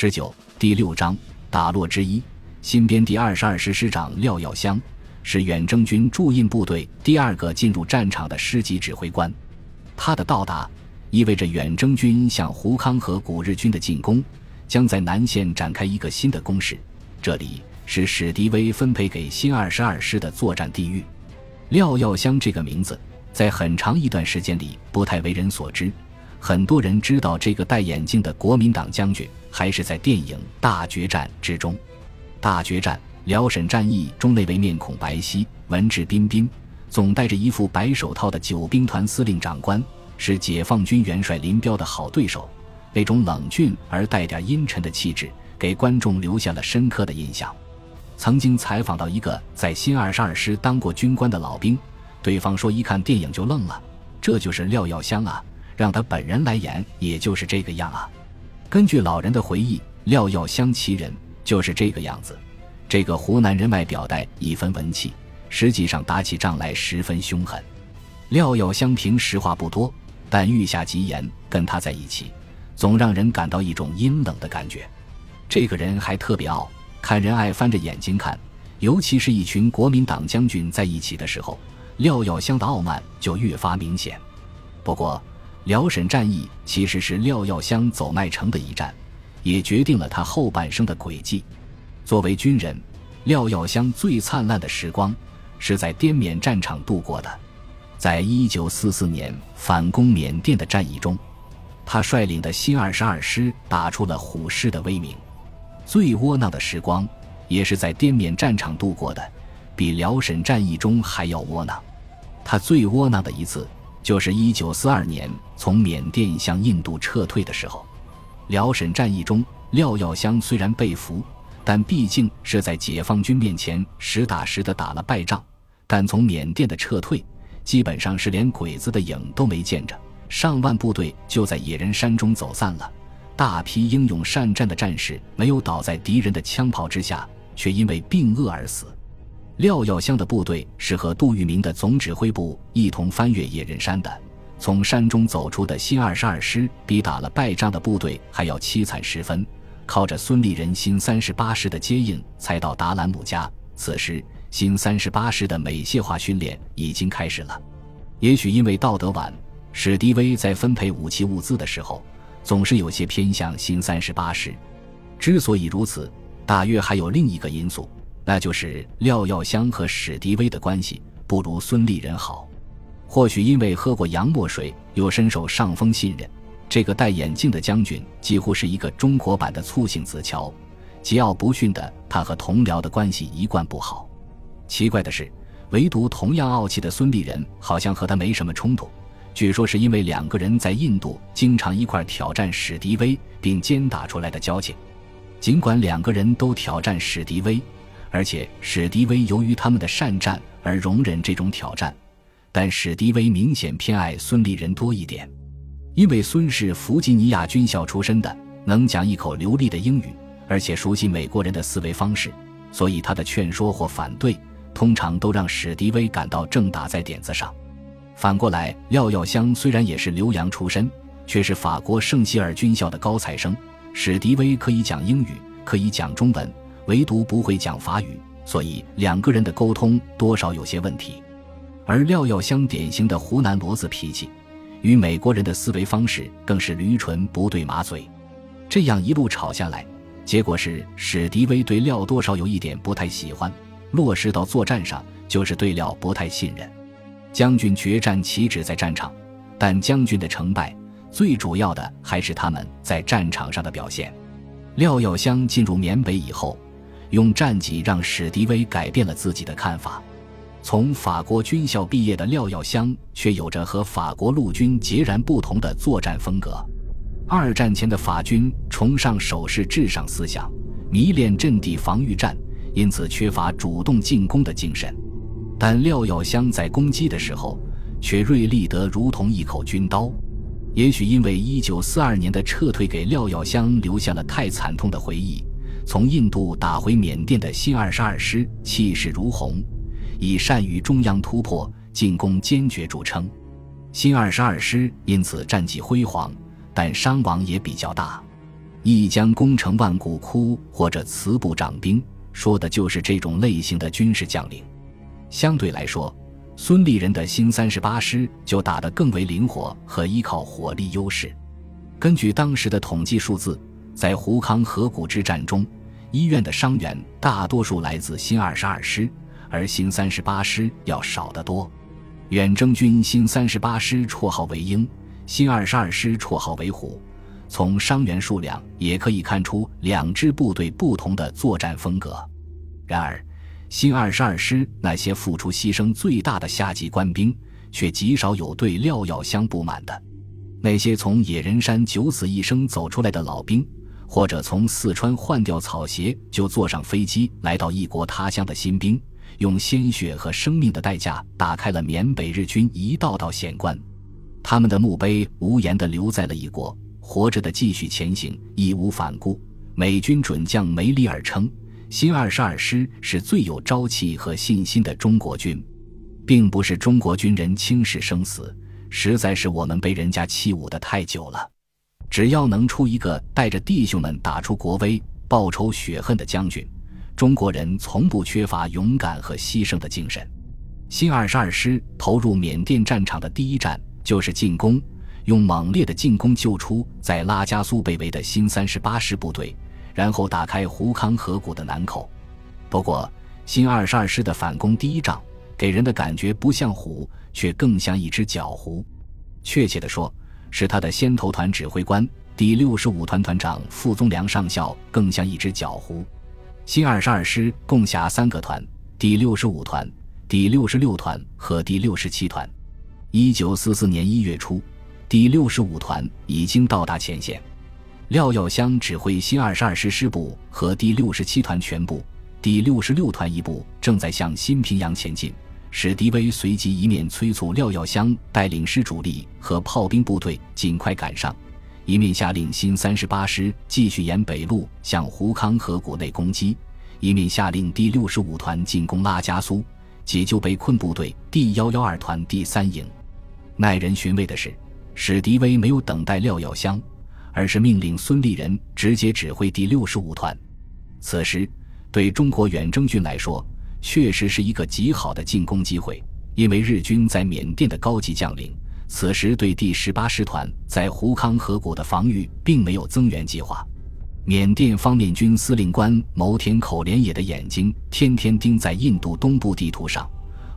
十九第六章打落之一，新编第二十二师师长廖耀湘是远征军驻印部队第二个进入战场的师级指挥官。他的到达意味着远征军向胡康和古日军的进攻将在南线展开一个新的攻势。这里是史迪威分配给新二十二师的作战地域。廖耀湘这个名字在很长一段时间里不太为人所知。很多人知道这个戴眼镜的国民党将军，还是在电影《大决战》之中。《大决战》辽沈战役中那位面孔白皙、文质彬彬、总戴着一副白手套的九兵团司令长官，是解放军元帅林彪的好对手。那种冷峻而带点阴沉的气质，给观众留下了深刻的印象。曾经采访到一个在新二十二师当过军官的老兵，对方说一看电影就愣了，这就是廖耀湘啊。让他本人来演，也就是这个样啊。根据老人的回忆，廖耀湘其人就是这个样子。这个湖南人外表带一分文气，实际上打起仗来十分凶狠。廖耀湘平时话不多，但遇下极言，跟他在一起，总让人感到一种阴冷的感觉。这个人还特别傲，看人爱翻着眼睛看，尤其是一群国民党将军在一起的时候，廖耀湘的傲慢就越发明显。不过，辽沈战役其实是廖耀湘走麦城的一战，也决定了他后半生的轨迹。作为军人，廖耀湘最灿烂的时光是在滇缅战场度过的。在一九四四年反攻缅甸的战役中，他率领的新二十二师打出了虎师的威名。最窝囊的时光也是在滇缅战场度过的，比辽沈战役中还要窝囊。他最窝囊的一次。就是一九四二年从缅甸向印度撤退的时候，辽沈战役中，廖耀湘虽然被俘，但毕竟是在解放军面前实打实的打了败仗。但从缅甸的撤退，基本上是连鬼子的影都没见着，上万部队就在野人山中走散了。大批英勇善战的战士没有倒在敌人的枪炮之下，却因为病饿而死。廖耀湘的部队是和杜聿明的总指挥部一同翻越野人山的。从山中走出的新二十二师比打了败仗的部队还要凄惨十分，靠着孙立人新三十八师的接应才到达兰姆家。此时，新三十八师的美械化训练已经开始了。也许因为到得晚，史迪威在分配武器物资的时候总是有些偏向新三十八师。之所以如此，大约还有另一个因素。那就是廖耀湘和史迪威的关系不如孙立人好，或许因为喝过洋墨水，又深受上峰信任。这个戴眼镜的将军几乎是一个中国版的醋性子乔，桀骜不驯的他和同僚的关系一贯不好。奇怪的是，唯独同样傲气的孙立人好像和他没什么冲突。据说是因为两个人在印度经常一块挑战史迪威，并肩打出来的交情。尽管两个人都挑战史迪威。而且史迪威由于他们的善战而容忍这种挑战，但史迪威明显偏爱孙立人多一点，因为孙是弗吉尼亚军校出身的，能讲一口流利的英语，而且熟悉美国人的思维方式，所以他的劝说或反对通常都让史迪威感到正打在点子上。反过来，廖耀湘虽然也是留洋出身，却是法国圣希尔军校的高材生，史迪威可以讲英语，可以讲中文。唯独不会讲法语，所以两个人的沟通多少有些问题。而廖耀湘典型的湖南骡子脾气，与美国人的思维方式更是驴唇不对马嘴。这样一路吵下来，结果是史迪威对廖多少有一点不太喜欢，落实到作战上就是对廖不太信任。将军决战岂止在战场，但将军的成败最主要的还是他们在战场上的表现。廖耀湘进入缅北以后。用战绩让史迪威改变了自己的看法。从法国军校毕业的廖耀湘，却有着和法国陆军截然不同的作战风格。二战前的法军崇尚守势至上思想，迷恋阵地防御战，因此缺乏主动进攻的精神。但廖耀湘在攻击的时候，却锐利得如同一口军刀。也许因为1942年的撤退给廖耀湘留下了太惨痛的回忆。从印度打回缅甸的新二十二师气势如虹，以善于中央突破、进攻坚决著称。新二十二师因此战绩辉煌，但伤亡也比较大。一将攻城万骨枯，或者辞部长兵，说的就是这种类型的军事将领。相对来说，孙立人的新三十八师就打得更为灵活和依靠火力优势。根据当时的统计数字，在胡康河谷之战中，医院的伤员大多数来自新二十二师，而新三十八师要少得多。远征军新三十八师绰号为鹰，新二十二师绰号为虎。从伤员数量也可以看出两支部队不同的作战风格。然而，新二十二师那些付出牺牲最大的下级官兵，却极少有对廖耀湘不满的。那些从野人山九死一生走出来的老兵，或者从四川换掉草鞋就坐上飞机来到异国他乡的新兵，用鲜血和生命的代价打开了缅北日军一道道险关，他们的墓碑无言地留在了异国。活着的继续前行，义无反顾。美军准将梅里尔称，新二十二师是最有朝气和信心的中国军，并不是中国军人轻视生死，实在是我们被人家欺侮的太久了。只要能出一个带着弟兄们打出国威、报仇雪恨的将军，中国人从不缺乏勇敢和牺牲的精神。新二十二师投入缅甸战场的第一战就是进攻。用猛烈的进攻救出在拉加苏被围的新三十八师部队，然后打开胡康河谷的南口。不过，新二十二师的反攻第一仗给人的感觉不像虎，却更像一只狡狐。确切地说，是他的先头团指挥官第六十五团团长傅宗良上校更像一只狡狐。新二十二师共辖三个团：第六十五团、第六十六团和第六十七团。一九四四年一月初。第六十五团已经到达前线，廖耀湘指挥新二十二师师部和第六十七团全部，第六十六团一部正在向新平阳前进。史迪威随即一面催促廖耀湘带领师主力和炮兵部队尽快赶上，一面下令新三十八师继续沿北路向胡康河谷内攻击，一面下令第六十五团进攻拉加苏，解救被困部队第幺幺二团第三营。耐人寻味的是。史迪威没有等待廖耀湘，而是命令孙立人直接指挥第六十五团。此时，对中国远征军来说，确实是一个极好的进攻机会，因为日军在缅甸的高级将领此时对第十八师团在胡康河谷的防御并没有增援计划。缅甸方面军司令官牟田口连野的眼睛天天盯在印度东部地图上，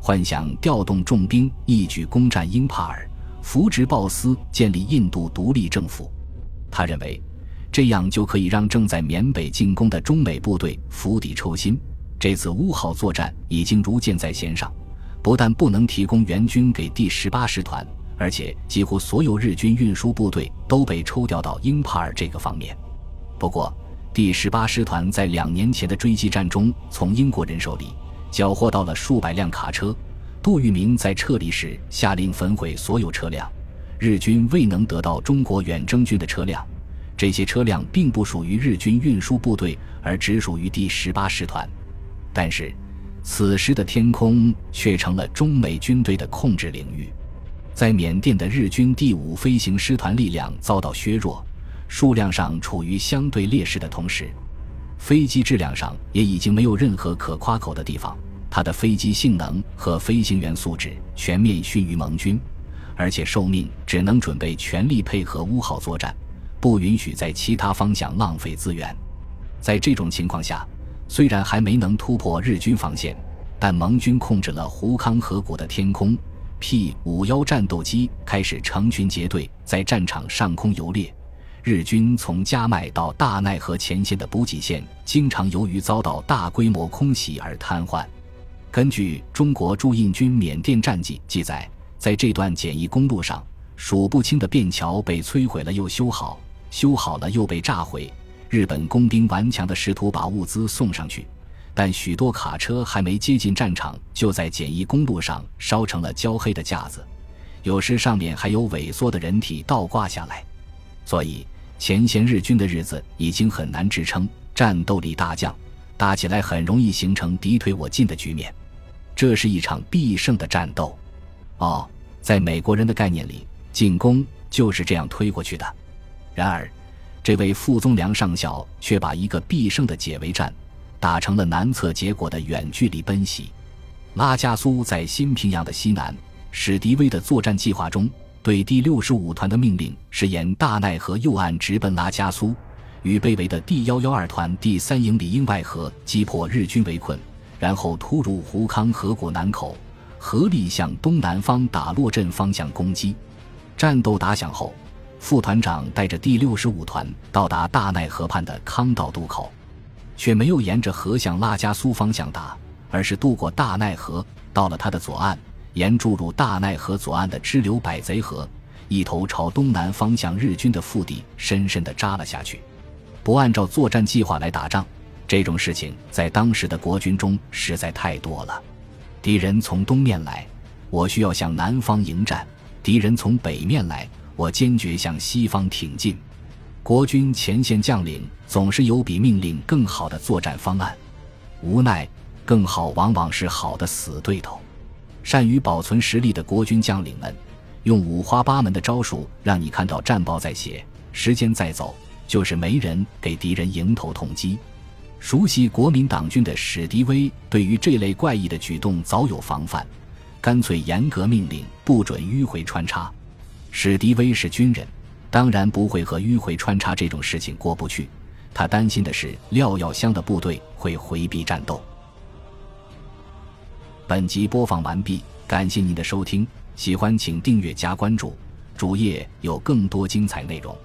幻想调动重兵一举攻占英帕尔。扶植鲍斯建立印度独立政府，他认为这样就可以让正在缅北进攻的中美部队釜底抽薪。这次乌号作战已经如箭在弦上，不但不能提供援军给第十八师团，而且几乎所有日军运输部队都被抽调到英帕尔这个方面。不过，第十八师团在两年前的追击战中，从英国人手里缴获到了数百辆卡车。杜聿明在撤离时下令焚毁所有车辆，日军未能得到中国远征军的车辆，这些车辆并不属于日军运输部队，而只属于第十八师团。但是，此时的天空却成了中美军队的控制领域。在缅甸的日军第五飞行师团力量遭到削弱，数量上处于相对劣势的同时，飞机质量上也已经没有任何可夸口的地方。他的飞机性能和飞行员素质全面逊于盟军，而且受命只能准备全力配合乌号作战，不允许在其他方向浪费资源。在这种情况下，虽然还没能突破日军防线，但盟军控制了胡康河谷的天空。P 五幺战斗机开始成群结队在战场上空游猎。日军从加麦到大奈河前线的补给线，经常由于遭到大规模空袭而瘫痪。根据中国驻印军缅甸战记记载，在这段简易公路上，数不清的便桥被摧毁了又修好，修好了又被炸毁。日本工兵顽强地试图把物资送上去，但许多卡车还没接近战场，就在简易公路上烧成了焦黑的架子，有时上面还有萎缩的人体倒挂下来。所以，前线日军的日子已经很难支撑，战斗力大降，打起来很容易形成敌退我进的局面。这是一场必胜的战斗，哦，在美国人的概念里，进攻就是这样推过去的。然而，这位傅宗良上校却把一个必胜的解围战打成了难测结果的远距离奔袭。拉加苏在新平阳的西南，史迪威的作战计划中，对第六十五团的命令是沿大奈河右岸直奔拉加苏，与被围的第幺幺二团第三营里应外合击破日军围困，然后突入胡康河谷南口，合力向东南方打洛镇方向攻击。战斗打响后。副团长带着第六十五团到达大奈河畔的康道渡口，却没有沿着河向拉加苏方向打，而是渡过大奈河，到了他的左岸，沿注入大奈河左岸的支流百贼河，一头朝东南方向日军的腹地深深地扎了下去。不按照作战计划来打仗，这种事情在当时的国军中实在太多了。敌人从东面来，我需要向南方迎战；敌人从北面来。我坚决向西方挺进。国军前线将领总是有比命令更好的作战方案，无奈更好往往是好的死对头。善于保存实力的国军将领们，用五花八门的招数，让你看到战报在写，时间在走，就是没人给敌人迎头痛击。熟悉国民党军的史迪威对于这类怪异的举动早有防范，干脆严格命令不准迂回穿插。史迪威是军人，当然不会和迂回穿插这种事情过不去。他担心的是廖耀湘的部队会回避战斗。本集播放完毕，感谢您的收听，喜欢请订阅加关注，主页有更多精彩内容。